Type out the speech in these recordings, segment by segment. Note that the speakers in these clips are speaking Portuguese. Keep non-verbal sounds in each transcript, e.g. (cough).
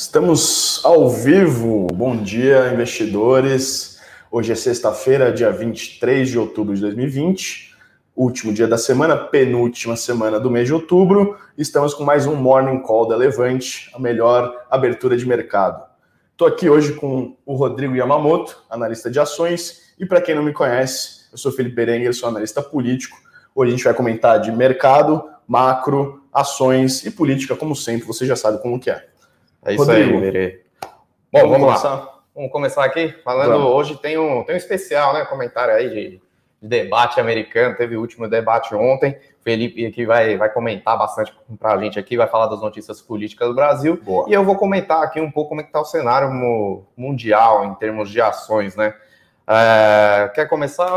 Estamos ao vivo. Bom dia, investidores. Hoje é sexta-feira, dia 23 de outubro de 2020, último dia da semana, penúltima semana do mês de outubro. Estamos com mais um Morning Call da Levante, a melhor abertura de mercado. Estou aqui hoje com o Rodrigo Yamamoto, analista de ações, e para quem não me conhece, eu sou Felipe Berenguer, sou analista político. Hoje a gente vai comentar de mercado, macro, ações e política, como sempre, você já sabe como que é. É isso Rodrigo, aí, Berê. Bom, vamos, vamos lá. Vamos começar aqui falando. Vamos. Hoje tem um, tem um especial, né? Comentário aí de, de debate americano. Teve o último debate ontem. Felipe aqui vai, vai comentar bastante para a gente aqui, vai falar das notícias políticas do Brasil. Boa. E eu vou comentar aqui um pouco como é está o cenário mundial em termos de ações, né? É, quer começar?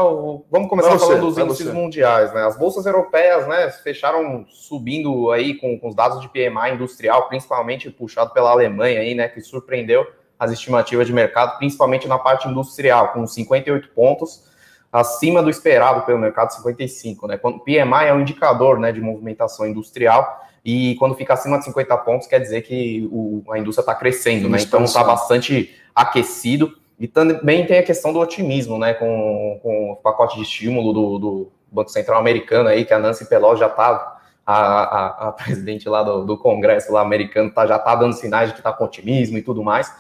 Vamos começar você, falando dos índices você. mundiais, né? As bolsas europeias, né, fecharam subindo aí com, com, os dados de PMI industrial, principalmente puxado pela Alemanha aí, né, que surpreendeu as estimativas de mercado, principalmente na parte industrial, com 58 pontos, acima do esperado pelo mercado, 55, né? Quando PMI é um indicador, né, de movimentação industrial e quando fica acima de 50 pontos quer dizer que o, a indústria está crescendo, né? Então está bastante aquecido. E também tem a questão do otimismo, né, com, com o pacote de estímulo do, do Banco Central americano aí, que a Nancy Pelosi já está, a, a, a, (laughs) presidente lá do, do Congresso lá americano, tá, já está dando sinais de que está com otimismo e tudo mais.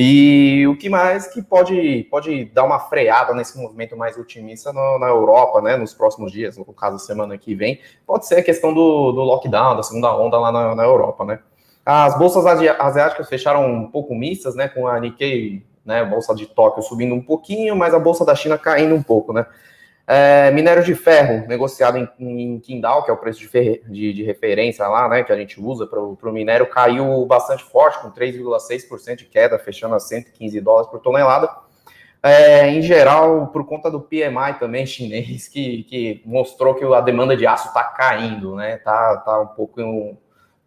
E o que mais que pode, pode dar uma freada nesse movimento mais otimista no, na Europa, né, nos próximos dias, no caso, semana que vem, pode ser a questão do, do lockdown, da segunda onda lá na, na Europa, né. As bolsas asiáticas fecharam um pouco mistas, né, com a Nikkei né? A bolsa de Tóquio subindo um pouquinho, mas a bolsa da China caindo um pouco, né? É, minério de ferro negociado em, em Qingdao, que é o preço de, de, de, referência lá, né, que a gente usa para o minério, caiu bastante forte, com 3,6% de queda, fechando a 115 dólares por tonelada. É, em geral, por conta do PMI também chinês, que, que mostrou que a demanda de aço está caindo, né? Tá, tá um pouco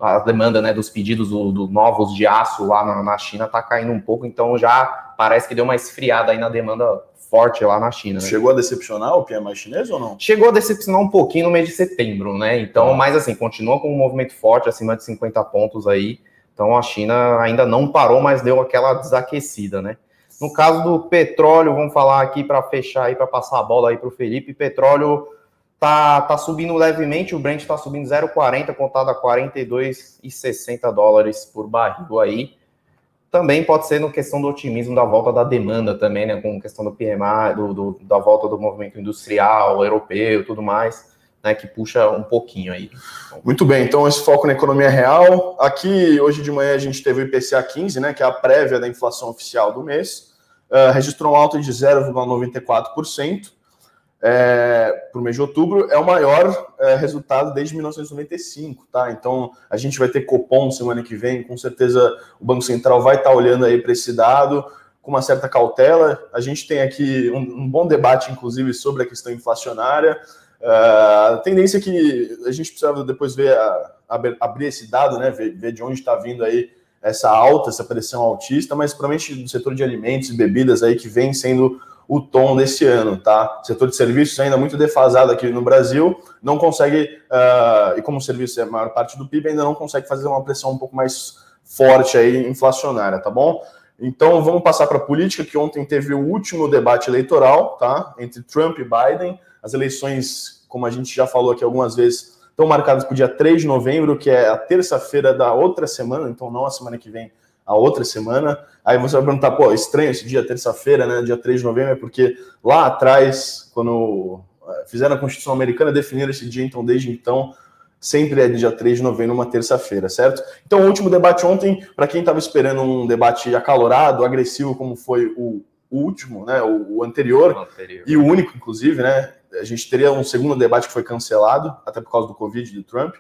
a demanda né, dos pedidos do, do novos de aço lá na, na China está caindo um pouco, então já parece que deu uma esfriada aí na demanda forte lá na China. Né? Chegou a decepcionar o PMI chinês ou não? Chegou a decepcionar um pouquinho no mês de setembro, né? Então, ah. mas assim, continua com um movimento forte, acima de 50 pontos aí. Então a China ainda não parou, mas deu aquela desaquecida, né? No caso do petróleo, vamos falar aqui para fechar aí, para passar a bola aí para o Felipe. Petróleo tá, tá subindo levemente, o Brent está subindo 0,40, contado a 42,60 dólares por barril aí. Também pode ser no questão do otimismo da volta da demanda também, né, com questão do PMI, do, do da volta do movimento industrial, europeu, tudo mais, né, que puxa um pouquinho aí. Muito bem, então esse foco na economia real. Aqui, hoje de manhã, a gente teve o IPCA 15, né, que é a prévia da inflação oficial do mês, uh, registrou um alta de 0,94%, é, para o mês de outubro é o maior é, resultado desde 1995, tá? Então a gente vai ter Copom semana que vem, com certeza o Banco Central vai estar tá olhando aí para esse dado com uma certa cautela. A gente tem aqui um, um bom debate, inclusive, sobre a questão inflacionária. Uh, a tendência é que a gente precisa depois ver a, a, abrir esse dado, né? Ver, ver de onde está vindo aí essa alta, essa pressão altista, mas provavelmente do setor de alimentos e bebidas aí que vem sendo o tom desse ano, tá? Setor de serviços ainda muito defasado aqui no Brasil, não consegue, uh, e como o serviço é a maior parte do PIB, ainda não consegue fazer uma pressão um pouco mais forte aí, inflacionária, tá bom? Então vamos passar para a política, que ontem teve o último debate eleitoral, tá? Entre Trump e Biden. As eleições, como a gente já falou aqui algumas vezes, estão marcadas para o dia 3 de novembro, que é a terça-feira da outra semana, então não a semana que vem, a outra semana. Aí você vai perguntar, pô, estranho esse dia, terça-feira, né, dia 3 de novembro, é porque lá atrás, quando eh, fizeram a Constituição Americana, definiram esse dia, então desde então sempre é dia 3 de novembro, uma terça-feira, certo? Então, o último debate ontem, para quem estava esperando um debate acalorado, agressivo, como foi o último, né, o, o anterior, o anterior, e o único, inclusive, né, a gente teria um segundo debate que foi cancelado, até por causa do Covid do Trump,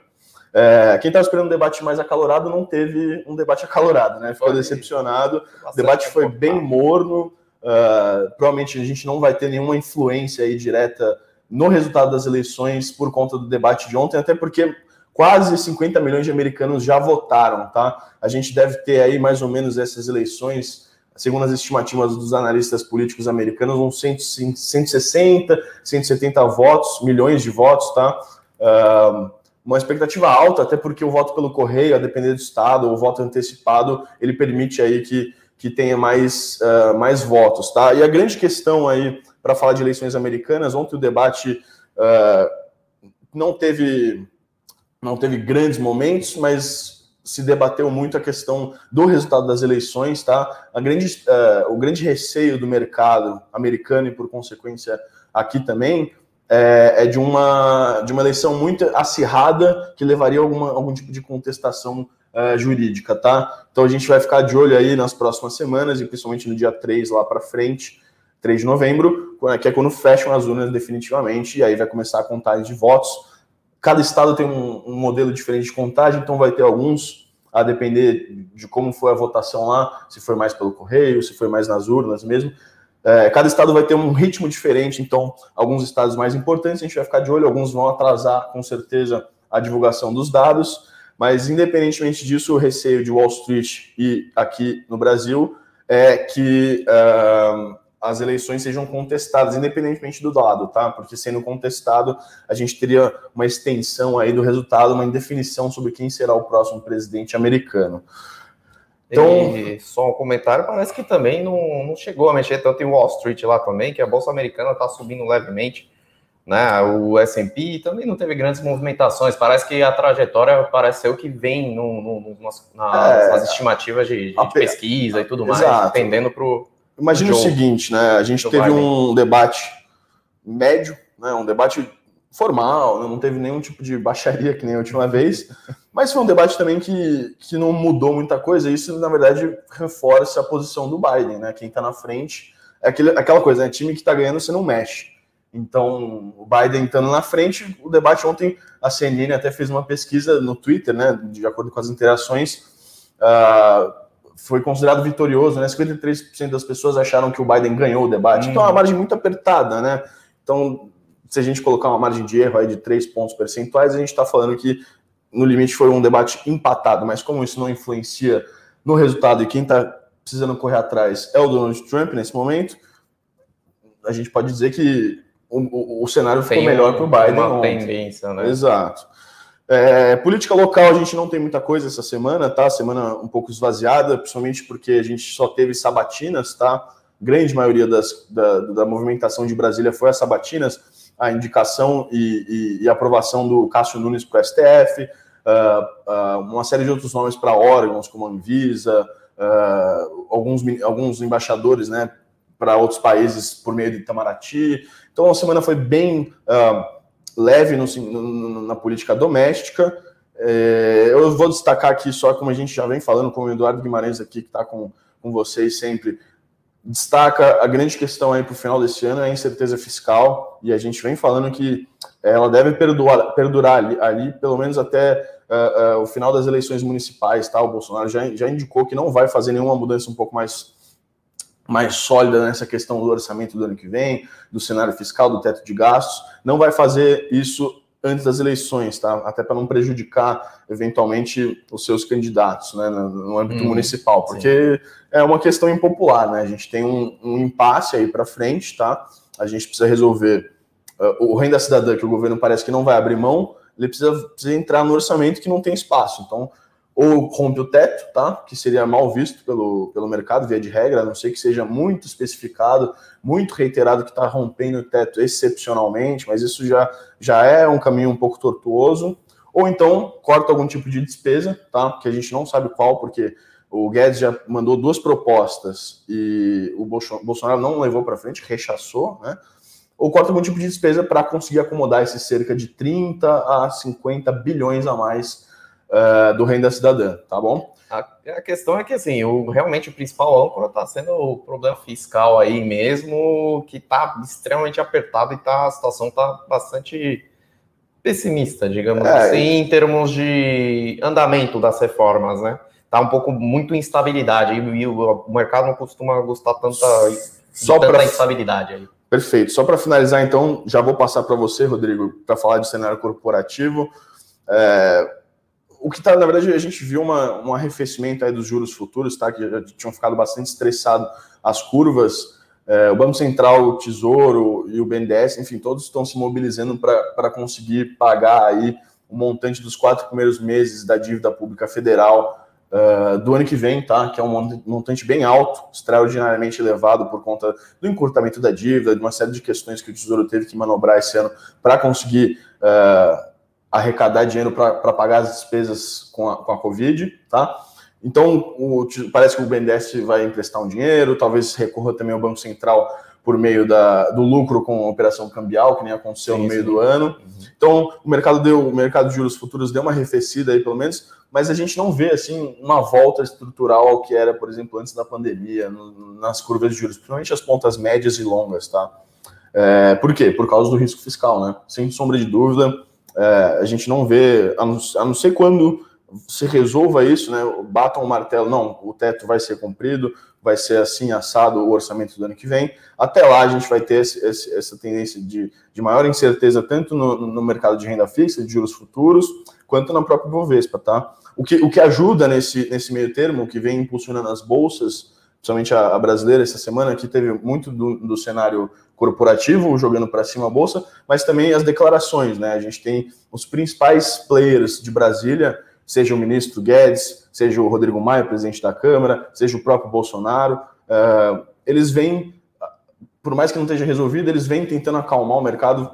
é, quem estava esperando um debate mais acalorado não teve um debate acalorado, né? Ficou decepcionado. O debate foi bem morno. Uh, provavelmente a gente não vai ter nenhuma influência aí direta no resultado das eleições por conta do debate de ontem, até porque quase 50 milhões de americanos já votaram, tá? A gente deve ter aí mais ou menos essas eleições, segundo as estimativas dos analistas políticos americanos, uns 160, 170 votos, milhões de votos, tá? Uh, uma expectativa alta, até porque o voto pelo correio, a depender do estado, o voto antecipado, ele permite aí que, que tenha mais, uh, mais votos, tá? E a grande questão aí, para falar de eleições americanas, ontem o debate uh, não teve não teve grandes momentos, mas se debateu muito a questão do resultado das eleições, tá? A grande, uh, o grande receio do mercado americano e, por consequência, aqui também, é, é, de, uma, de uma eleição muito acirrada que levaria a alguma, algum tipo de contestação uh, jurídica, tá? Então a gente vai ficar de olho aí nas próximas semanas e principalmente no dia 3 lá para frente, 3 de novembro, que é quando fecham as urnas definitivamente e aí vai começar a contagem de votos. Cada estado tem um, um modelo diferente de contagem, então vai ter alguns a depender de como foi a votação lá, se foi mais pelo correio, se foi mais nas urnas mesmo. É, cada estado vai ter um ritmo diferente, então, alguns estados mais importantes a gente vai ficar de olho, alguns vão atrasar com certeza a divulgação dos dados, mas independentemente disso, o receio de Wall Street e aqui no Brasil é que uh, as eleições sejam contestadas, independentemente do dado, tá? Porque sendo contestado, a gente teria uma extensão aí do resultado, uma indefinição sobre quem será o próximo presidente americano. Então, e só um comentário, parece que também não, não chegou a mexer tanto em Wall Street lá também, que a Bolsa Americana está subindo levemente, né? O S&P também não teve grandes movimentações, parece que a trajetória pareceu que vem no, no, nas, nas, é, nas, estimativas de, de pesquisa e tudo mais, dependendo para o Imagina o seguinte, né? A gente teve um debate médio, né? Um debate formal, não teve nenhum tipo de baixaria que nem a última vez, mas foi um debate também que, que não mudou muita coisa. Isso, na verdade, reforça a posição do Biden, né? Quem está na frente é aquele, aquela coisa, né? Time que está ganhando, você não mexe. Então, o Biden estando na frente, o debate ontem, a CNN até fez uma pesquisa no Twitter, né? De acordo com as interações, uh, foi considerado vitorioso, né? 53% das pessoas acharam que o Biden ganhou o debate. Hum. Então, é uma margem muito apertada, né? Então, se a gente colocar uma margem de erro aí de 3 pontos percentuais, a gente está falando que no limite foi um debate empatado, mas como isso não influencia no resultado e quem está precisando correr atrás é o Donald Trump nesse momento, a gente pode dizer que o, o, o cenário ficou melhor para o Biden. Uma ontem. tendência, né? Exato. É, política local a gente não tem muita coisa essa semana, tá? Semana um pouco esvaziada, principalmente porque a gente só teve sabatinas, tá? Grande maioria das, da, da movimentação de Brasília foi a sabatinas a indicação e, e, e aprovação do Cássio Nunes para o STF, uh, uh, uma série de outros nomes para órgãos, como a Anvisa, uh, alguns, alguns embaixadores né, para outros países por meio de Itamaraty. Então, a semana foi bem leve no, no, na política doméstica. É, eu vou destacar aqui só, como a gente já vem falando com o Eduardo Guimarães aqui, que está com, com vocês sempre, destaca a grande questão aí para o final desse ano é a incerteza fiscal e a gente vem falando que ela deve perdurar, perdurar ali, ali, pelo menos até uh, uh, o final das eleições municipais, tá? O Bolsonaro já, já indicou que não vai fazer nenhuma mudança um pouco mais mais sólida nessa questão do orçamento do ano que vem, do cenário fiscal, do teto de gastos, não vai fazer isso antes das eleições, tá? Até para não prejudicar eventualmente os seus candidatos, né, no, âmbito hum, municipal, porque sim. é uma questão impopular, né? A gente tem um, um impasse aí para frente, tá? A gente precisa resolver uh, o renda cidadã que o governo parece que não vai abrir mão, ele precisa, precisa entrar no orçamento que não tem espaço. Então, ou rompe o teto, tá? Que seria mal visto pelo, pelo mercado, via de regra, a não ser que seja muito especificado, muito reiterado que está rompendo o teto excepcionalmente, mas isso já, já é um caminho um pouco tortuoso. Ou então corta algum tipo de despesa, tá? Que a gente não sabe qual, porque o Guedes já mandou duas propostas e o Bolsonaro não levou para frente, rechaçou, né? Ou corta algum tipo de despesa para conseguir acomodar esses cerca de 30 a 50 bilhões a mais uh, do Renda Cidadã, tá bom? A, a, questão é que, assim, o, realmente o principal âncora está sendo o problema fiscal aí mesmo, que está extremamente apertado e tá, a situação está bastante pessimista, digamos é, assim, em termos de andamento das reformas, né? Tá um pouco muito instabilidade e, e o, o, mercado não costuma gostar tanta, só tanta pra... instabilidade aí. Perfeito. Só para finalizar, então, já vou passar para você, Rodrigo, para falar de cenário corporativo. É, o que está, na verdade, a gente viu uma, um arrefecimento aí dos juros futuros, tá? Que já tinham ficado bastante estressado as curvas. É, o Banco Central, o Tesouro e o BNDES, enfim, todos estão se mobilizando para conseguir pagar aí o montante dos quatro primeiros meses da dívida pública federal uh, do ano que vem, tá? Que é um montante bem alto, extraordinariamente elevado por conta do encurtamento da dívida, de uma série de questões que o Tesouro teve que manobrar esse ano para conseguir uh, arrecadar dinheiro para pagar as despesas com a, com a Covid, tá? Então, o, parece que o BNDES vai emprestar um dinheiro, talvez recorra também ao Banco Central por meio da, do lucro com a operação cambial, que nem aconteceu sim, no meio sim. do ano. Uhum. Então, o mercado deu, o mercado de juros futuros deu uma arrefecida aí, pelo menos, mas a gente não vê assim uma volta estrutural ao que era, por exemplo, antes da pandemia, no, nas curvas de juros, principalmente as pontas médias e longas, tá? É, por quê? Por causa do risco fiscal, né? Sem sombra de dúvida, é, a gente não vê, a não, a não ser quando se resolva isso, né? Batam o martelo, não, o teto vai ser cumprido, vai ser assim assado o orçamento do ano que vem. Até lá a gente vai ter esse, esse, essa tendência de, de maior incerteza tanto no, no, mercado de renda fixa, de juros futuros, quanto na própria Bovespa, tá? O que, o que ajuda nesse, nesse meio termo, o que vem impulsionando as bolsas, principalmente a, a brasileira essa semana, que teve muito do, do cenário corporativo jogando para cima a bolsa, mas também as declarações, né? A gente tem os principais players de Brasília seja o ministro Guedes, seja o Rodrigo Maia, presidente da Câmara, seja o próprio Bolsonaro, uh, eles vêm, por mais que não esteja resolvido, eles vêm tentando acalmar o mercado,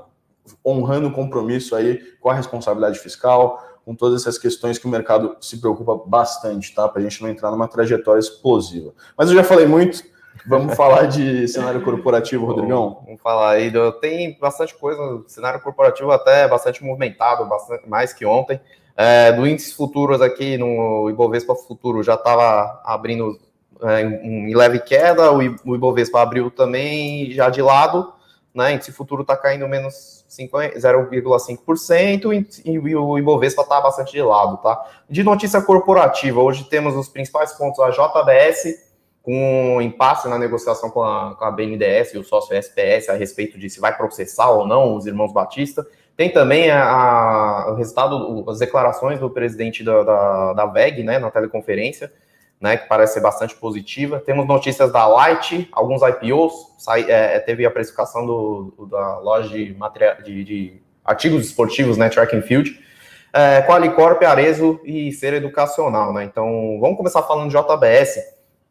honrando o compromisso aí com a responsabilidade fiscal, com todas essas questões que o mercado se preocupa bastante, tá? Para a gente não entrar numa trajetória explosiva. Mas eu já falei muito, Vamos (laughs) falar de cenário corporativo, Rodrigão? Vamos falar aí. Tem bastante coisa, cenário corporativo até bastante movimentado, bastante mais que ontem. É, do índice futuros aqui no Ibovespa Futuro já estava abrindo é, em leve queda, o Ibovespa abriu também já de lado, né? Índice futuro está caindo menos 0,5% e o Ibovespa está bastante de lado, tá? De notícia corporativa, hoje temos os principais pontos, a JBS com um impasse na negociação com a, com a BNDES e o sócio SPS a respeito de se vai processar ou não os irmãos Batista. Tem também a, a, o resultado, as declarações do presidente da, da, da VEG, né, na teleconferência, né, que parece ser bastante positiva. Temos notícias da Light, alguns IPOs, sai, é, é, teve a precificação do, da loja de, material, de, de artigos esportivos, né, Track and Field, é, Qualicorp, Arezo e Ser Educacional, né, então vamos começar falando de JBS,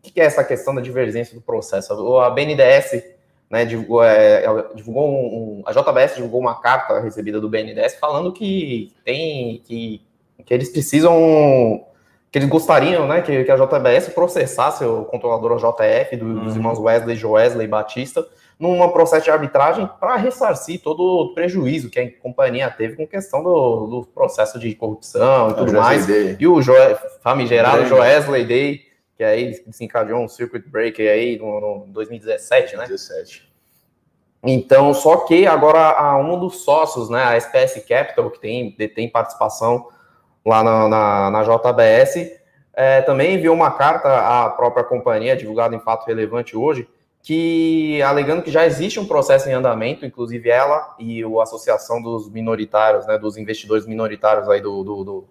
o que é essa questão da divergência do processo? A BNDES né, divulgou, é, divulgou um, a JBS divulgou uma carta recebida do BNDES falando que tem que, que eles precisam que eles gostariam, né, que, que a JBS processasse o controlador JF do, dos uhum. irmãos Wesley, Joesley e Batista num processo de arbitragem para ressarcir todo o prejuízo que a companhia teve com questão do, do processo de corrupção e tudo mais. E o jo, famigerado Joesley Day que aí desencadeou um circuit breaker aí no, no 2017, né? 2017. Então, só que agora a um dos sócios, né, a SPS Capital, que tem, detém participação lá na, na, na JBS, é, também enviou uma carta à própria companhia, divulgada em fato relevante hoje, que alegando que já existe um processo em andamento, inclusive ela e a Associação dos Minoritários, né, dos investidores minoritários aí do, do, do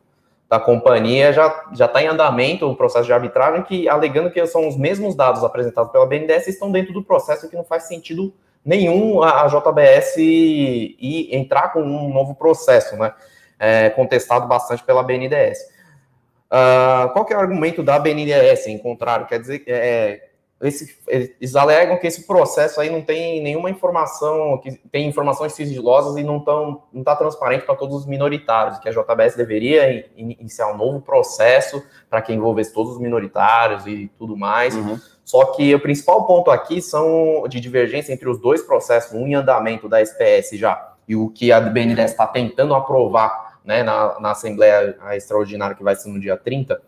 da companhia já já está em andamento o processo de arbitragem, que alegando que são os mesmos dados apresentados pela BNDES estão dentro do processo que não faz sentido nenhum a, JBS e, entrar com um novo processo, né? É, contestado bastante pela BNDES. Uh, ah, qual que é o argumento da BNDES? Em contrário, quer dizer, é, esse, eles alegam que esse processo aí não tem nenhuma informação, que tem informações sigilosas e não está não tá transparente para todos os minoritários, que a JBS deveria iniciar um novo processo para que envolvesse todos os minoritários e tudo mais. Uhum. Só que o principal ponto aqui são de divergência entre os dois processos, um em andamento da SPS já e o que a BNDES está tentando aprovar né, na, na Assembleia Extraordinária que vai ser no dia 30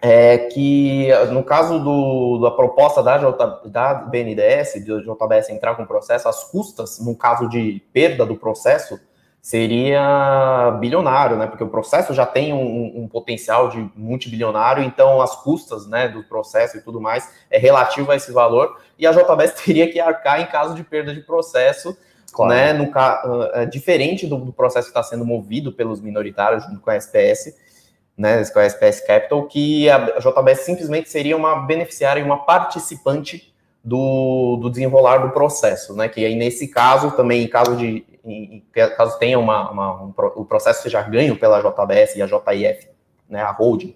é que, no caso do, da proposta da, J, da BNDES, JBS entrar com o processo, as custas, no caso de perda do processo, seria bilionário, né? Porque o processo já tem um, um, potencial de multibilionário, então as custas, né, do processo e tudo mais é relativo a esse valor, e a JBS (laughs) teria que arcar em caso de perda de processo, claro. né? No, uh, diferente do, do processo que está sendo movido pelos minoritários junto com a SPS né, com a SPS Capital, que a JBS simplesmente seria uma beneficiária e uma participante do, do desenrolar do processo, né? Que aí nesse caso também, em caso de em, caso tenha uma, uma um, o processo seja ganho pela JBS e a JIF, né, a holding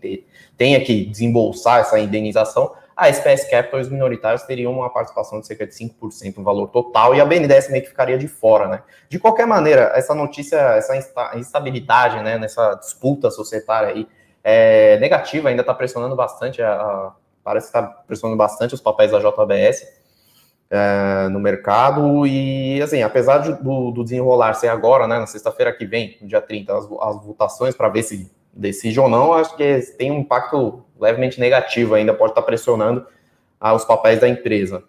tenha que desembolsar essa indenização, a SPS Capital e os minoritários teriam uma participação de cerca de 5% no valor total e a BNDES meio que ficaria de fora, né? De qualquer maneira, essa notícia, essa instabilidade, né, nessa disputa societária aí, é negativa, ainda está pressionando bastante, a, a parece que está pressionando bastante os papéis da JBS é, no mercado e, assim, apesar de, do, do, desenrolar ser agora, né, na sexta-feira que vem, no dia 30, as, as votações para ver se decide ou não, acho que tem um impacto levemente negativo ainda, pode estar pressionando ah, os papéis da empresa,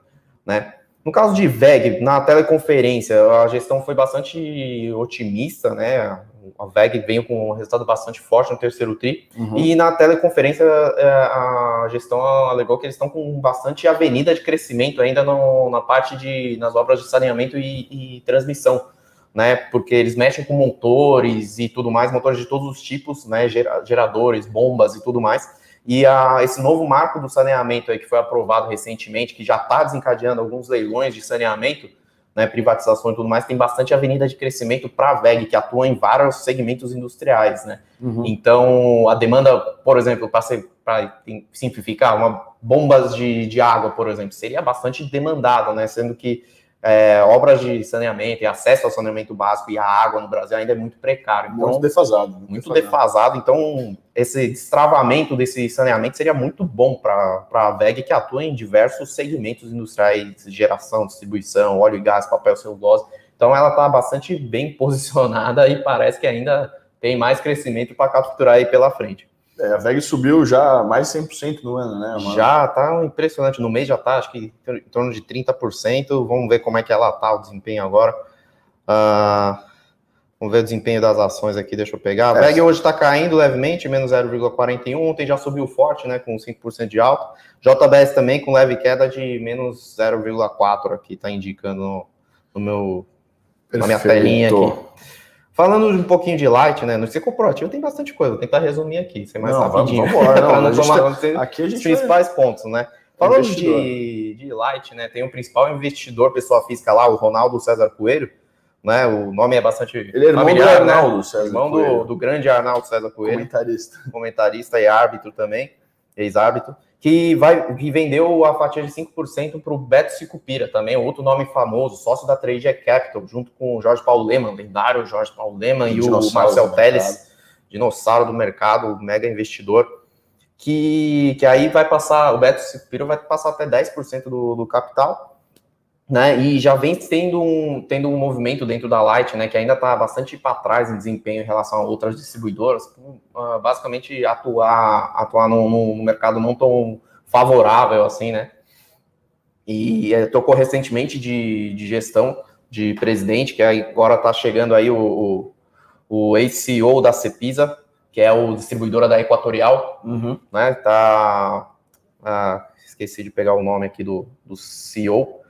né? No caso de VEG, na teleconferência, a gestão foi bastante otimista, né? A VEG veio com um resultado bastante forte no terceiro TRI, uhum. e na teleconferência é, a gestão alegou que eles estão com bastante avenida de crescimento ainda no, na parte de nas obras de saneamento e, e transmissão né? Porque eles mexem com motores e tudo mais, motores de todos os tipos, né? Geradores, bombas e tudo mais. E a, esse novo marco do saneamento aí que foi aprovado recentemente, que já está desencadeando alguns leilões de saneamento, né, privatização e tudo mais, tem bastante avenida de crescimento para a VEG, que atua em vários segmentos industriais, né? Uhum. Então, a demanda, por exemplo, para simplificar, uma, bombas de, de água, por exemplo, seria bastante demandada, né? Sendo que é, obras de saneamento e acesso ao saneamento básico e à água no Brasil ainda é muito precário. Então, muito defasado. Muito, muito defasado. defasado. Então, esse destravamento desse saneamento seria muito bom para a VEG, que atua em diversos segmentos industriais, geração, distribuição, óleo e gás, papel, celulose. Então, ela está bastante bem (laughs) posicionada e parece que ainda tem mais crescimento para capturar aí pela frente. É, a VEG subiu já mais 100% no ano, né? Uma... Já tá impressionante. No mês já tá, acho que em torno de 30%. Vamos ver como é que ela tá, o desempenho agora. Uh, vamos ver o desempenho das ações aqui, deixa eu pegar. A VEG é. hoje está caindo levemente, menos 0,41. Ontem já subiu forte, né? Com 5% de alta. JBS também com leve queda de menos 0,4 aqui, tá indicando no, no meu, Perfeito. na minha telinha aqui. Falando um pouquinho de light, né? No ser corporativo tem bastante coisa, vou tentar resumir aqui, ser mais não, rapidinho. Vamos (laughs) embora, não, não tomar tem, aqui a gente os principais vai... pontos, né? Falando de, de light, né? Tem o um principal investidor, pessoa física lá, o Ronaldo César Coelho, né? O nome é bastante. Ele é irmão familiar, do né? Arnaldo né? César irmão Coelho. Do, do grande Arnaldo César Coelho. Comentarista. Comentarista e árbitro também, ex-árbitro que vai que vendeu a fatia de 5% para o Beto Sicupira, também outro nome famoso, sócio da Trade Capital, junto com o Jorge Paulo Leman, lendário Jorge Paulo Leman, e o Marcel Teles, dinossauro do mercado, mega investidor, que, que aí vai passar, o Beto Sicupira vai passar até 10% do, do capital, né? E já vem tendo um, tendo um movimento dentro da Light, né? Que ainda está bastante para trás em desempenho em relação a outras distribuidoras, uh, basicamente atuar, atuar no, no, mercado não tão favorável assim, né? E é, tocou recentemente de, de gestão de presidente, que agora está chegando aí o, o, o ex-CEO da Cepisa, que é o distribuidora da Equatorial, uhum. né? Tá. Ah, esqueci de pegar o nome aqui do, do CEO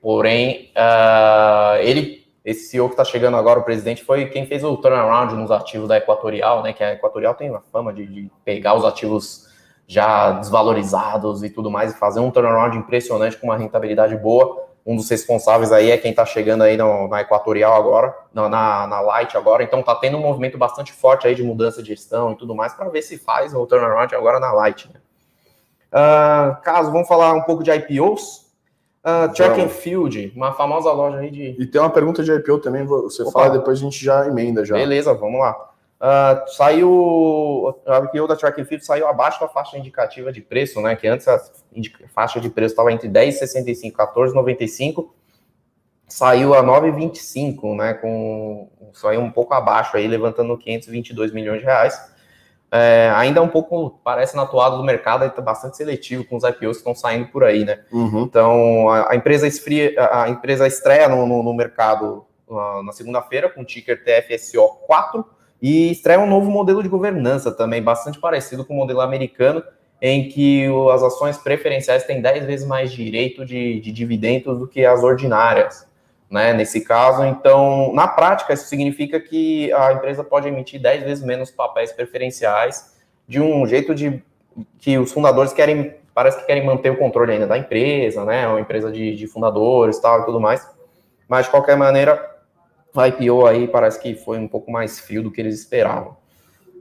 Porém, uh, ele, esse CEO que está chegando agora, o presidente, foi quem fez o turnaround nos ativos da Equatorial, né? Que a Equatorial tem a fama de, de pegar os ativos já desvalorizados e tudo mais e fazer um turnaround impressionante com uma rentabilidade boa. Um dos responsáveis aí é quem está chegando aí no, na Equatorial agora, na, na, na, Light agora. Então está tendo um movimento bastante forte aí de mudança de gestão e tudo mais para ver se faz o turnaround agora na Light. Né? Uh, caso, vamos falar um pouco de IPOs. Uh, track and Field, uma famosa loja aí de. E tem uma pergunta de IPO também, você Opa. fala, depois a gente já emenda já. Beleza, vamos lá. Uh, saiu. A IPO da Track and Field saiu abaixo da faixa indicativa de preço, né? Que antes a faixa de preço estava entre 10,65 e 14,95. Saiu a 9,25, né? Com saiu um pouco abaixo aí, levantando 522 milhões de reais. É, ainda é um pouco, parece na atuada do mercado, está bastante seletivo com os IPOs que estão saindo por aí, né? Uhum. Então, a, a, empresa esfria, a, empresa estreia no, no, no mercado uh, na segunda-feira com o ticker TFSO4 e estreia um novo modelo de governança também, bastante parecido com o modelo americano, em que as ações preferenciais têm 10 vezes mais direito de, de dividendos do que as ordinárias né, nesse caso. Então, na prática, isso significa que a empresa pode emitir 10 vezes menos papéis preferenciais de um jeito de que os fundadores querem parece que querem manter o controle ainda da empresa, né? Uma empresa de, de fundadores tal e tudo mais. Mas, de qualquer maneira, a IPO aí parece que foi um pouco mais frio do que eles esperavam.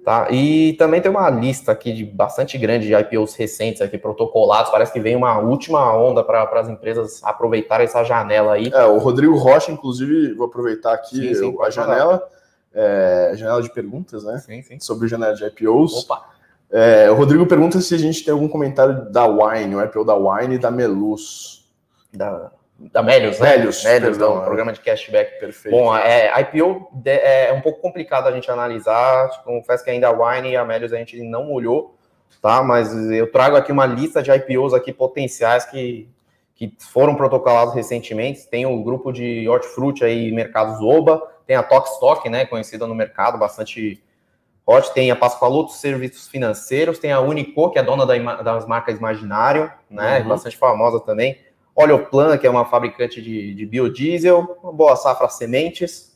Tá? E também tem uma lista aqui de bastante grande de IPOs recentes aqui protocolados. Parece que vem uma última onda para as empresas aproveitarem essa janela aí. É, o Rodrigo Rocha, inclusive, vou aproveitar aqui sim, sim, a janela, é, janela de perguntas, né? Sim, sim. Sobre janela de IPOs. Opa. É, o Rodrigo pergunta se a gente tem algum comentário da Wine, o IPO da Wine e da Melus. Da, da Melios, né? Melios, Melios perdão, programa de cashback. Perfeito. Bom, é, a IPO é um pouco complicado a gente analisar. Confesso que ainda a Wine e a Melios a gente não olhou, tá? Mas eu trago aqui uma lista de IPOs aqui potenciais que, que foram protocolados recentemente. Tem o grupo de hortifruti aí, Mercados Oba, tem a Tokstok, né? Conhecida no mercado, bastante hot. Tem a Pascoaloto Serviços Financeiros, tem a Unico, que é dona da, das marcas Imaginário, né? Uhum. Bastante famosa também Oleoplan, que é uma fabricante de, de biodiesel, uma boa safra sementes,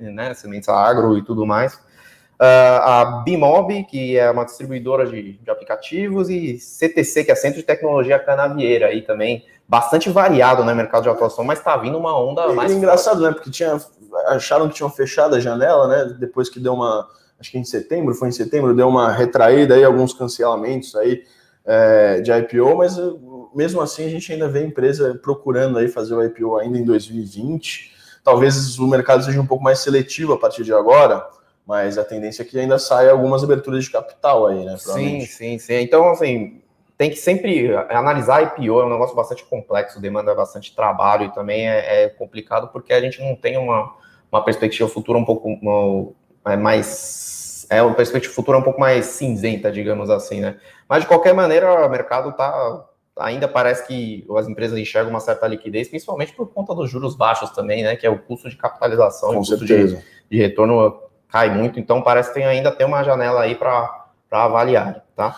né, sementes agro e tudo mais. Uh, a Bimob, que é uma distribuidora de, de, aplicativos, e CTC, que é Centro de Tecnologia Canavieira, aí também bastante variado no né, mercado de atuação, mas está vindo uma onda e, mais. É engraçado, forte. né? Porque tinha, acharam que tinham fechado a janela, né? Depois que deu uma. Acho que em setembro, foi em setembro, deu uma retraída aí, alguns cancelamentos aí é, de IPO, mas mesmo assim a gente ainda vê a empresa procurando aí fazer o IPO ainda em 2020. Talvez o mercado seja um pouco mais seletivo a partir de agora, mas a tendência é que ainda saia algumas aberturas de capital aí, né? Sim, sim, sim. Então, assim, tem que sempre analisar IPO, é um negócio bastante complexo, demanda bastante trabalho e também é, é complicado porque a gente não tem uma, uma perspectiva futura um pouco é mais. É uma perspectiva futura um pouco mais cinzenta, digamos assim, né? Mas de qualquer maneira, o mercado está ainda parece que as empresas enxergam uma certa liquidez, principalmente por conta dos juros baixos também, né? Que é o custo de capitalização, Com o custo de, de, retorno cai muito, então parece que tem, ainda tem uma janela aí para avaliar, tá?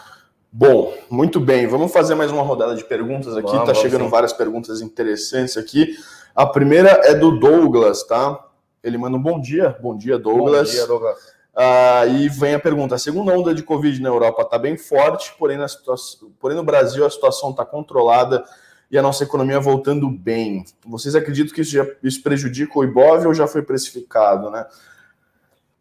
Bom, muito bem. Vamos fazer mais uma rodada de perguntas aqui. Vamos, tá chegando sim. várias perguntas interessantes aqui. A primeira é do Douglas, tá? Ele manda um bom dia. Bom dia, Douglas. Bom dia, Douglas. Ah, e vem a pergunta: a segunda onda de Covid na Europa está bem forte, porém, na situação, porém no Brasil a situação está controlada e a nossa economia voltando bem. Vocês acreditam que isso, já, isso prejudica o IBOV ou já foi precificado, né?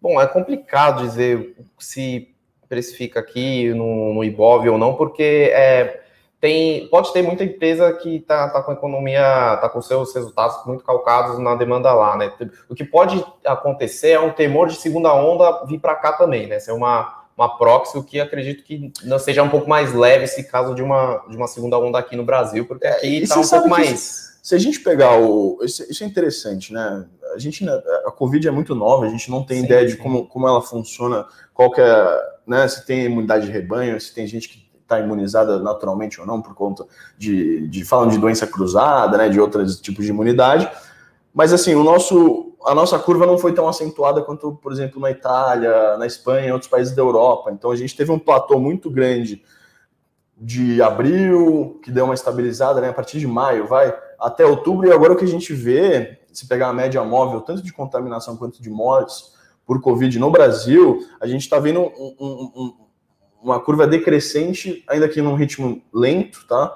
Bom, é complicado dizer se precifica aqui no, no IBOV ou não, porque é, tem, pode ter muita empresa que está tá com a economia, está com seus resultados muito calcados na demanda lá, né? O que pode acontecer é um temor de segunda onda vir para cá também, né? Ser uma, uma proxy, o que acredito que não seja um pouco mais leve esse caso de uma, de uma segunda onda aqui no Brasil, porque aqui está um pouco mais. Se a gente pegar o. Isso, isso, é interessante, né? A gente. A Covid é muito nova, a gente não tem sim, ideia sim. de como, como ela funciona, qual que é. Né, se tem imunidade de rebanho, se tem gente que está imunizada naturalmente ou não, por conta de, de de doença cruzada, né, de outros tipos de imunidade. Mas assim, o nosso, a nossa curva não foi tão acentuada quanto, por exemplo, na Itália, na Espanha, outros países da Europa. Então a gente teve um platô muito grande de abril, que deu uma estabilizada, né, a partir de maio, vai, até outubro, e agora o que a gente vê, se pegar a média móvel, tanto de contaminação quanto de mortes por Covid no Brasil, a gente está vendo um, um, um uma curva decrescente, ainda que num ritmo lento, tá?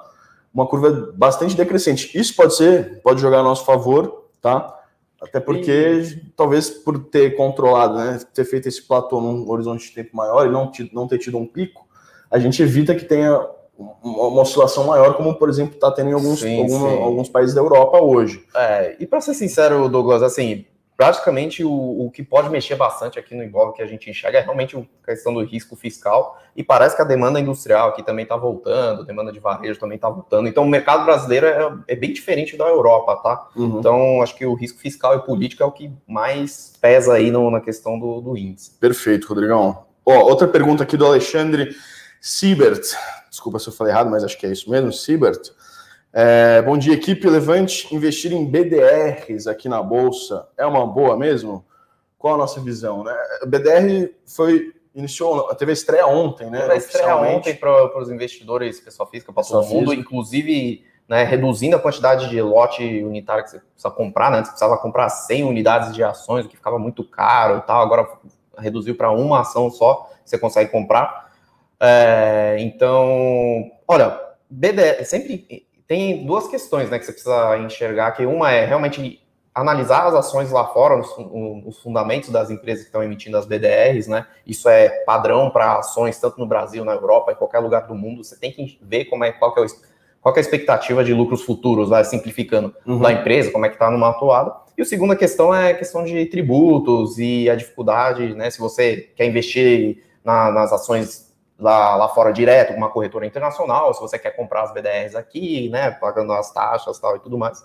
Uma curva bastante decrescente. Isso pode ser, pode jogar a nosso favor, tá? Até porque, talvez por ter controlado, né, ter feito esse platô num horizonte de tempo maior e não, não ter tido um pico, a gente evita que tenha uma oscilação maior, como por exemplo está tendo em alguns, sim, algum, sim. alguns países da Europa hoje. É, e para ser sincero, Douglas, assim, praticamente o, o que pode mexer bastante aqui no imóvel que a gente enxerga é realmente a questão do risco fiscal e parece que a demanda industrial aqui também está voltando, a demanda de varejo também está voltando. Então o mercado brasileiro é, é, bem diferente da Europa, tá? Uhum. Então acho que o risco fiscal e político é o que mais pesa aí no, na questão do, do índice. Perfeito, Rodrigão. Ó, outra pergunta aqui do Alexandre Siebert. Desculpa se eu falei errado, mas acho que é isso mesmo, Siebert. É, bom dia, equipe Levante. Investir em BDRs aqui na Bolsa é uma boa mesmo? Qual a nossa visão? Né? O BDR foi iniciou, teve a estreia ontem, né? Teve a estreia ontem para os investidores, pessoa física, para todo mundo, física. inclusive né, reduzindo a quantidade de lote unitário que você precisa comprar, né? Antes precisava comprar 100 unidades de ações, o que ficava muito caro e tal, agora reduziu para uma ação só, você consegue comprar. É, então, olha, BDR, sempre tem duas questões né, que você precisa enxergar, que uma é realmente analisar as ações lá fora, os, os fundamentos das empresas que estão emitindo as BDRs, né? Isso é padrão para ações tanto no Brasil, na Europa, em qualquer lugar do mundo. Você tem que ver como é qual é, o, qual é a expectativa de lucros futuros, vai simplificando uhum. da empresa, como é que está numa atuada. E a segunda questão é a questão de tributos e a dificuldade, né? Se você quer investir na, nas ações lá, lá fora direto, uma corretora internacional, se você quer comprar as BDRs aqui, né? Pagando as taxas tal e tudo mais.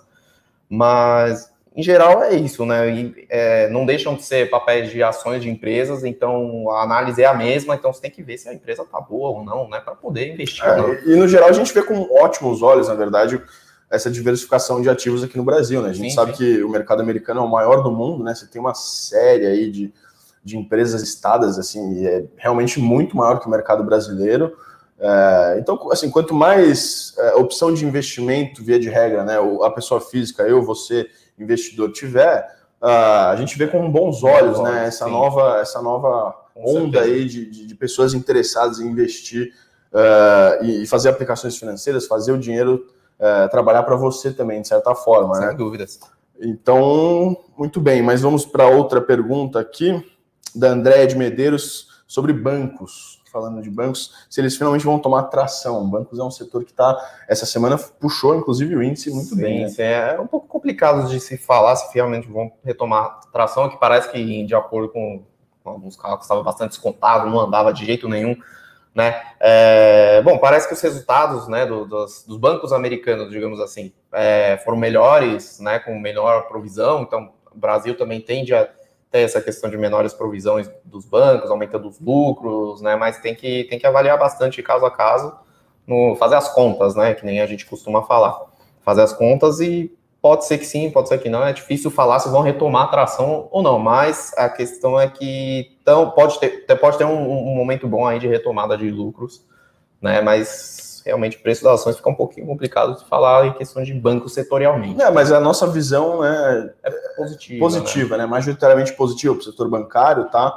Mas em geral é isso, né? E, é, não deixam de ser papéis de ações de empresas, então a análise é a mesma, então você tem que ver se a empresa tá boa ou não, né? Para poder investir. É, e no geral a gente vê com ótimos olhos, na verdade, essa diversificação de ativos aqui no Brasil, né? A gente sim, sabe sim. que o mercado americano é o maior do mundo, né? Você tem uma série aí de, de empresas listadas, assim, e é realmente muito maior que o mercado brasileiro. É, então, assim, quanto mais é, opção de investimento, via de regra, né? A pessoa física, eu, você investidor tiver, uh, a gente vê com bons olhos, né? Essa nova, essa nova onda aí de, de, de, pessoas interessadas em investir uh, e fazer aplicações financeiras, fazer o dinheiro uh, trabalhar para você também, de certa forma. Sem né? dúvidas. Então, muito bem, mas vamos para outra pergunta aqui, da Andréia de Medeiros, sobre bancos falando de bancos, se eles finalmente vão tomar tração. Bancos é um setor que está, essa semana, puxou, inclusive, o índice muito sim, bem. Né? É um pouco complicado de se falar se finalmente vão retomar tração, que parece que, de acordo com, com alguns carros, estava bastante descontado, não andava de jeito nenhum. Né? É, bom, parece que os resultados né, do, dos, dos, bancos americanos, digamos assim, é, foram melhores, né, com melhor provisão, então o Brasil também tende a essa questão de menores provisões dos bancos, aumentando os lucros, né? Mas tem que, tem que avaliar bastante caso a caso, no, fazer as contas, né? Que nem a gente costuma falar. Fazer as contas e pode ser que sim, pode ser que não. É difícil falar se vão retomar a tração ou não, mas a questão é que então, pode ter, pode ter um, um momento bom aí de retomada de lucros, né? Mas realmente o preço das ações fica um pouquinho complicado de falar em questão de banco setorialmente. É, mas a nossa visão né, é positiva, positiva né? né? majoritariamente positiva para o setor bancário, tá?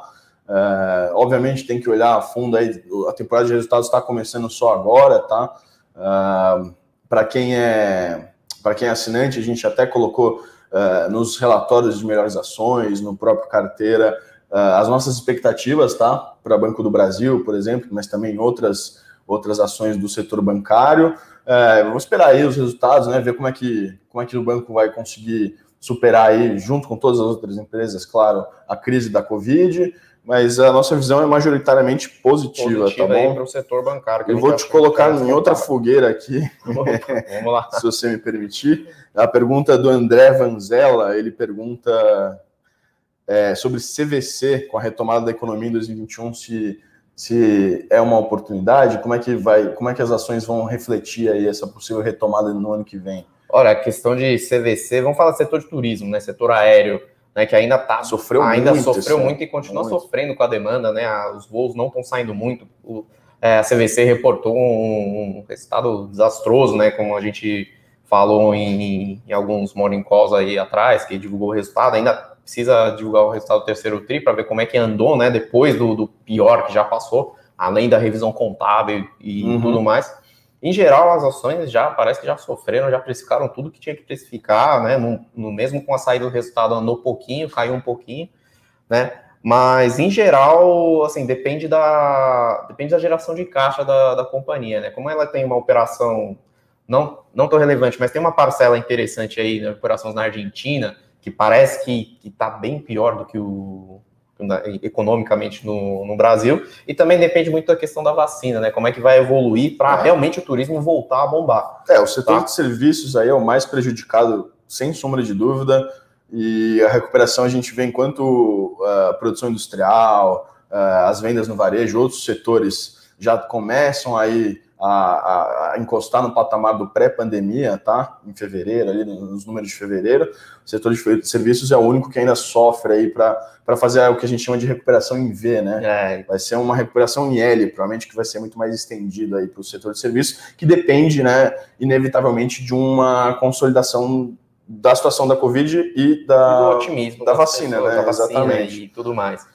É, obviamente tem que olhar a fundo aí, a temporada de resultados está começando só agora, tá? É, para quem é para quem é assinante, a gente até colocou é, nos relatórios de melhores ações, no próprio carteira, é, as nossas expectativas, tá? Para Banco do Brasil, por exemplo, mas também outras outras ações do setor bancário. É, vamos esperar aí os resultados, né? Ver como é que como é que o banco vai conseguir superar aí, junto com todas as outras empresas, claro, a crise da Covid. Mas a nossa visão é majoritariamente positiva, positiva tá bom? Para o setor bancário. Eu vou te colocar em outra fogueira aqui, (laughs) vamos lá. se você me permitir. A pergunta do André Vanzella, ele pergunta é, sobre CVC, com a retomada da economia em 2021, se se é uma oportunidade, como é que vai, como é que as ações vão refletir aí essa possível retomada no ano que vem? Olha, a questão de CVC, vamos falar setor de turismo, né, setor aéreo, né, que ainda tá sofreu ainda muito, sofreu muito e continua muito. sofrendo com a demanda, né? Os voos não estão saindo muito. O, é, a CVC reportou um, um, resultado desastroso, né? Como a gente falou em, em alguns morning calls aí atrás, que divulgou o resultado, ainda precisa divulgar o resultado do terceiro TRI para ver como é que andou, né? Depois do, do, pior que já passou, além da revisão contábil e uhum. tudo mais. Em geral, as ações já parece que já sofreram, já precificaram tudo que tinha que precificar, né? No, no mesmo com a saída do resultado andou pouquinho, caiu um pouquinho, né? Mas em geral, assim, depende da depende da geração de caixa da, da companhia, né? Como ela tem uma operação não não tão relevante, mas tem uma parcela interessante aí, né, operações na Argentina, que parece que está bem pior do que o economicamente no, no, Brasil, e também depende muito da questão da vacina, né? Como é que vai evoluir para é. realmente o turismo voltar a bombar. É, o setor tá? de serviços aí é o mais prejudicado, sem sombra de dúvida, e a recuperação a gente vê enquanto a uh, produção industrial, uh, as vendas no varejo, outros setores já começam aí a, a, encostar no patamar do pré-pandemia, tá? Em fevereiro, ali nos números de fevereiro. O setor de serviços é o único que ainda sofre aí para fazer o que a gente chama de recuperação em V, né? É. Vai ser uma recuperação em L, provavelmente que vai ser muito mais estendido aí para o setor de serviços, que depende, né, inevitavelmente, de uma consolidação da situação da Covid e da, do otimismo da vacina, né? Da vacina Exatamente. E tudo mais.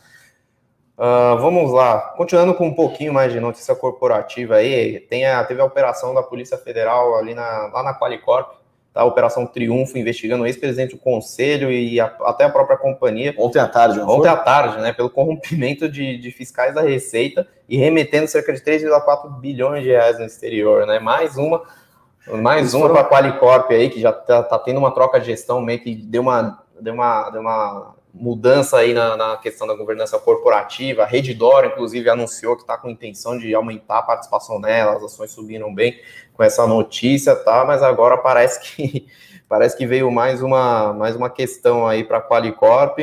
Uh, vamos lá, continuando com um pouquinho mais de notícia corporativa aí, tem a, teve a operação da Polícia Federal ali na, lá na Qualicorp, tá? a Operação Triunfo, investigando o ex-presidente do Conselho e a, até a própria companhia. Ontem à tarde, não Ontem foi? à tarde, né, pelo corrompimento de, de fiscais da Receita e remetendo cerca de 3,4 bilhões de reais no exterior, né, mais uma mais uma para a Qualicorp aí, que já está tá tendo uma troca de gestão, meio que deu uma, deu uma, deu uma mudança aí na, na, questão da governança corporativa. A Redditor, inclusive, anunciou que está com intenção de aumentar a participação nela, as ações subiram bem com essa notícia, tá? Mas agora parece que (laughs) parece que veio mais uma, mais uma questão aí para a Qualicorp.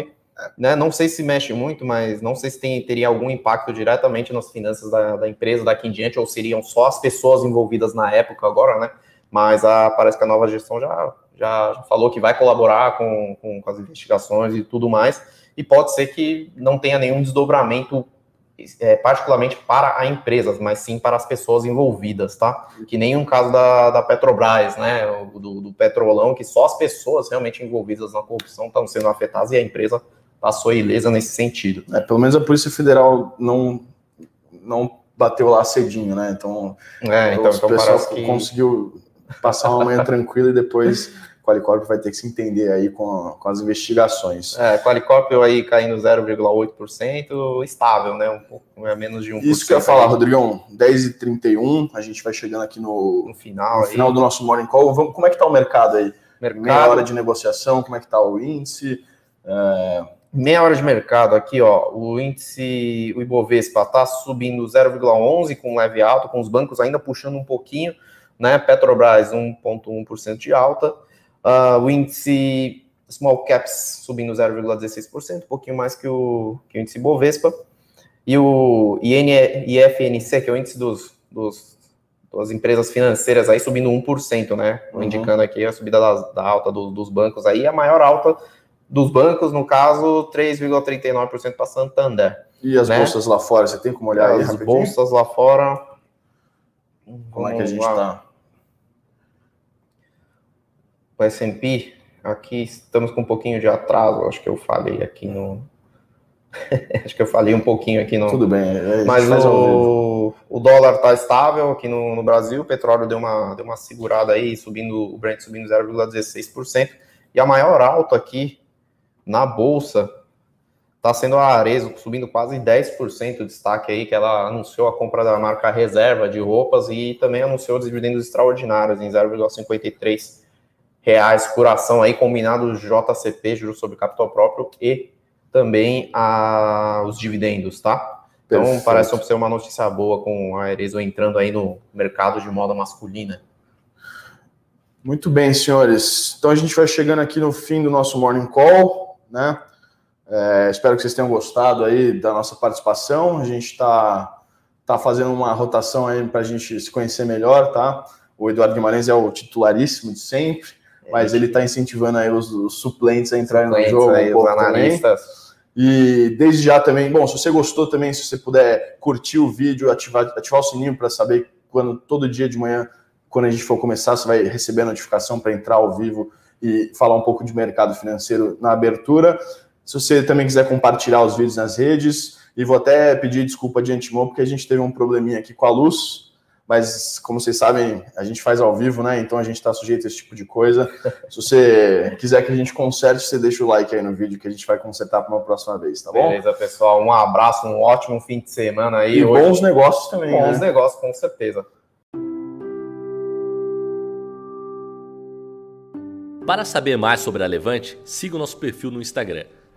Né? Não sei se mexe muito, mas não sei se tem, teria algum impacto diretamente nas finanças da, da empresa daqui em diante, ou seriam só as pessoas envolvidas na época agora, né? Mas a, parece que a nova gestão já já falou que vai colaborar com, com, com, as investigações e tudo mais, e pode ser que não tenha nenhum desdobramento é, particularmente para a empresa, mas sim para as pessoas envolvidas, tá? Que nem um caso da, da Petrobras, né, do, do Petrolão, que só as pessoas realmente envolvidas na corrupção estão sendo afetadas e a empresa passou ilesa nesse sentido. É, pelo menos a Polícia Federal não, não bateu lá cedinho, né? Então, é, então, então parece que conseguiu passar uma manhã tranquila e depois (laughs) Qualicorp vai ter que se entender aí com, com as investigações. É, Qualicorp aí caindo 0,8%, estável, né? Um pouco é menos de 1%. Isso que eu ia falar, Rodrigão, 10h31, a gente vai chegando aqui no, no final, no final do nosso Morning Call. Vamos, como é que tá o mercado aí? Mercado... Meia hora de negociação, como é que tá o índice? É... Meia hora de mercado aqui, ó, o índice, o Ibovespa tá subindo 0,11 com leve alto, com os bancos ainda puxando um pouquinho, né? Petrobras 1,1% de alta, Uh, o índice Small Caps subindo 0,16%, um pouquinho mais que o, que o índice Bovespa. E o IFNC, que é o índice dos, dos, das empresas financeiras, aí subindo 1%, né? Uhum. Indicando aqui a subida da, da alta do, dos bancos aí, a maior alta dos bancos, no caso, 3,39% para Santander. E as né? bolsas lá fora, você tem como olhar As bolsas lá fora... Como é que a gente está? O S&P, aqui estamos com um pouquinho de atraso, acho que eu falei aqui no... (laughs) acho que eu falei um pouquinho aqui no... Tudo bem. É, Mas o, o dólar está estável aqui no, no, Brasil, o petróleo deu uma, deu uma segurada aí, subindo o Brent subindo 0,16%, e a maior alta aqui na Bolsa está sendo a Arezo, subindo quase 10% o destaque aí, que ela anunciou a compra da marca Reserva de roupas e também anunciou dividendos extraordinários em 0,53% reais por ação aí, combinado JCP, juros sobre capital próprio, e também a, os dividendos, tá? Então Perfeito. parece ser uma notícia boa com a Erezo entrando aí no mercado de moda masculina. Muito bem, senhores. Então a gente vai chegando aqui no fim do nosso Morning Call, né? É, espero que vocês tenham gostado aí da nossa participação. A gente está tá fazendo uma rotação aí para a gente se conhecer melhor, tá? O Eduardo Guimarães é o titularíssimo de sempre mas ele está incentivando aí os, os, suplentes a entrarem no jogo. Aí, um os analistas. Também. E desde já também, bom, se você gostou também, se você puder curtir o vídeo, ativar, ativar o sininho para saber quando todo dia de manhã, quando a gente for começar, você vai receber a notificação para entrar ao vivo e falar um pouco de mercado financeiro na abertura. Se você também quiser compartilhar os vídeos nas redes, e vou até pedir desculpa de antemão, porque a gente teve um probleminha aqui com a luz mas como vocês sabem, a gente faz ao vivo, né? Então a gente está sujeito a esse tipo de coisa. Se você quiser que a gente conserte, você deixa o like aí no vídeo que a gente vai consertar para uma próxima vez, tá bom? Beleza, pessoal. Um abraço, um ótimo fim de semana aí. E hoje. bons negócios também. Bons né? negócios, com certeza. Para saber mais sobre a Levante, siga o nosso perfil no Instagram